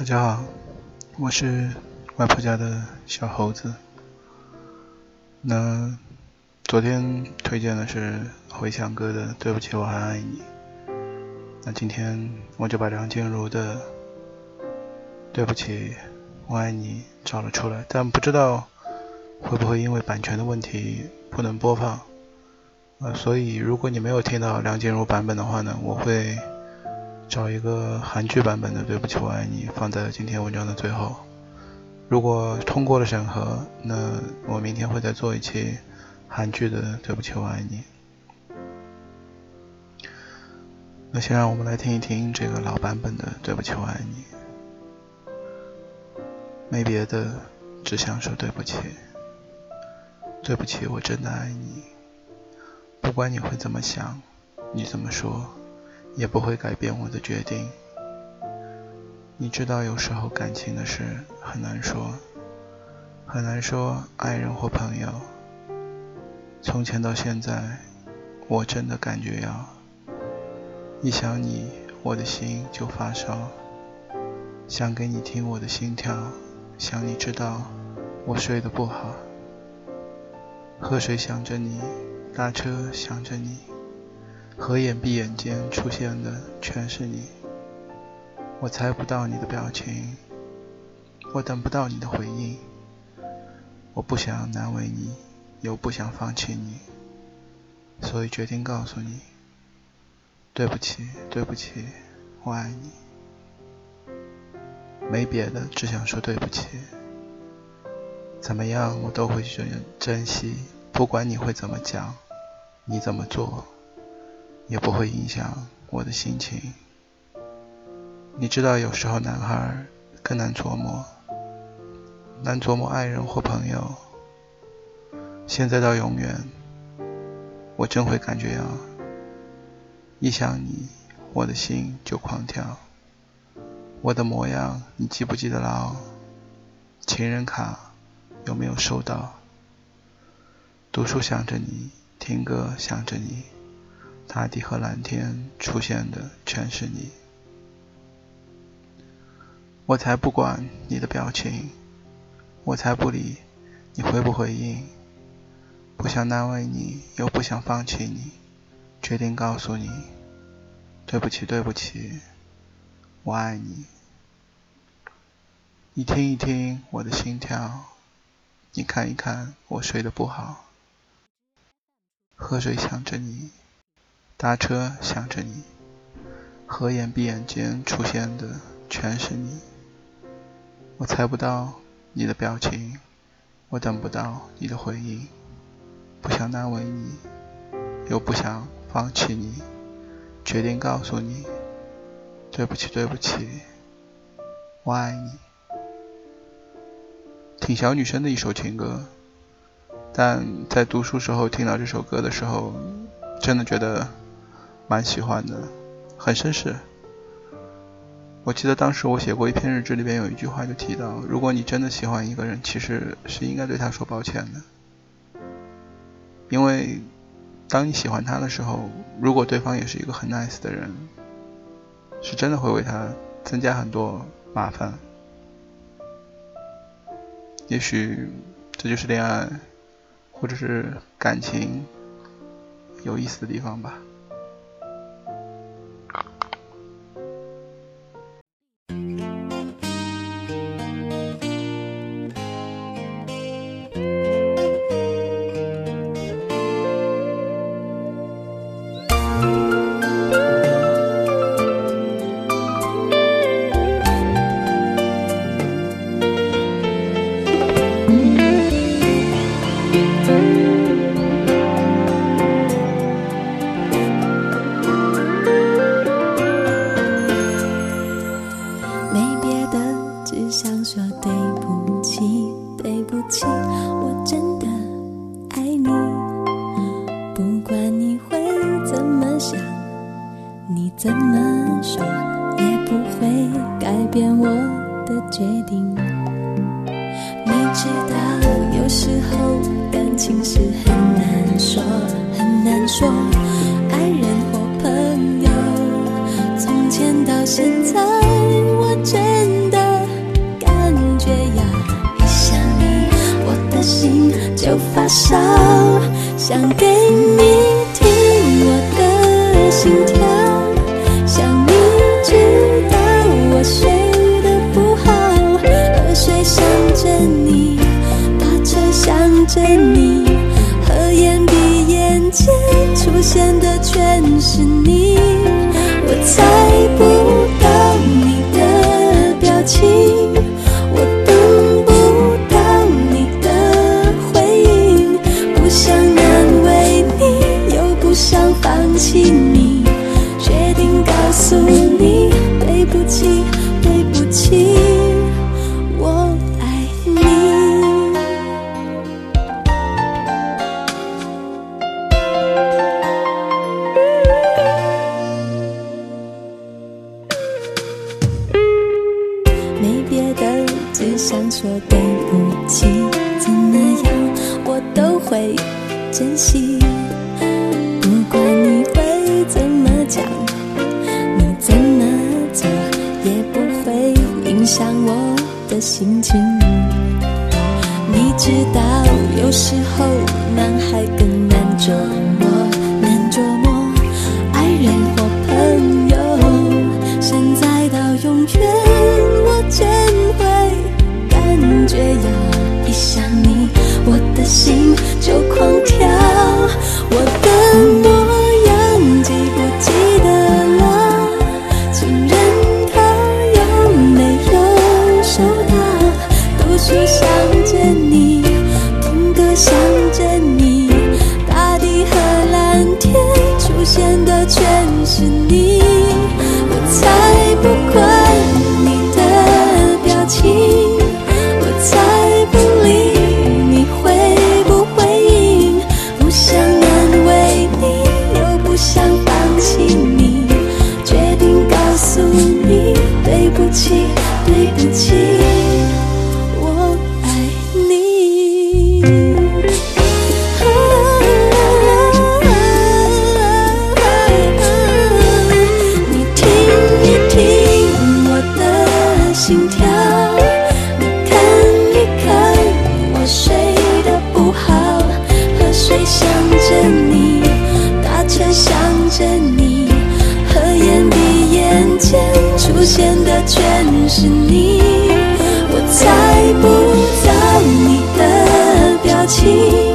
大家好，我是外婆家的小猴子。那昨天推荐的是回响哥的《对不起，我还爱你》。那今天我就把梁静茹的《对不起，我爱你》找了出来，但不知道会不会因为版权的问题不能播放。呃，所以如果你没有听到梁静茹版本的话呢，我会。找一个韩剧版本的《对不起，我爱你》放在今天文章的最后。如果通过了审核，那我明天会再做一期韩剧的《对不起，我爱你》。那先让我们来听一听这个老版本的《对不起，我爱你》。没别的，只想说对不起。对不起，我真的爱你。不管你会怎么想，你怎么说。也不会改变我的决定。你知道，有时候感情的事很难说，很难说爱人或朋友。从前到现在，我真的感觉要一想你，我的心就发烧。想给你听我的心跳，想你知道我睡得不好。喝水想着你，搭车想着你。合眼闭眼间出现的全是你，我猜不到你的表情，我等不到你的回应，我不想难为你，又不想放弃你，所以决定告诉你，对不起，对不起，我爱你，没别的，只想说对不起，怎么样我都会去珍惜，不管你会怎么讲，你怎么做。也不会影响我的心情。你知道，有时候男孩更难琢磨，难琢磨爱人或朋友。现在到永远，我真会感觉啊，一想你，我的心就狂跳。我的模样，你记不记得牢？情人卡有没有收到？读书想着你，听歌想着你。大地和蓝天出现的全是你，我才不管你的表情，我才不理你回不回应，不想难为你，又不想放弃你，决定告诉你，对不起，对不起，我爱你。你听一听我的心跳，你看一看我睡得不好，喝水想着你。搭车想着你，合眼闭眼间出现的全是你。我猜不到你的表情，我等不到你的回应，不想难为你，又不想放弃你，决定告诉你，对不起，对不起，我爱你。挺小女生的一首情歌，但在读书时候听到这首歌的时候，真的觉得。蛮喜欢的，很绅士。我记得当时我写过一篇日志，里边有一句话就提到：如果你真的喜欢一个人，其实是应该对他说抱歉的，因为当你喜欢他的时候，如果对方也是一个很 nice 的人，是真的会为他增加很多麻烦。也许这就是恋爱，或者是感情有意思的地方吧。怎么说也不会改变我的决定。你知道，有时候感情是很难说，很难说。爱人或朋友，从前到现在，我真的感觉呀，一想你，我的心就发烧，想给你。出现的全是你，我猜不到你的表情，我等不到你的回应，不想难为你，又不想放弃。说对不起怎么样我都会珍惜不管你会怎么讲你怎么做也不会影响我的心情。你知道有时候男孩更难琢磨难琢磨爱人或朋友现在到永远。一想你我的心就狂跳。情。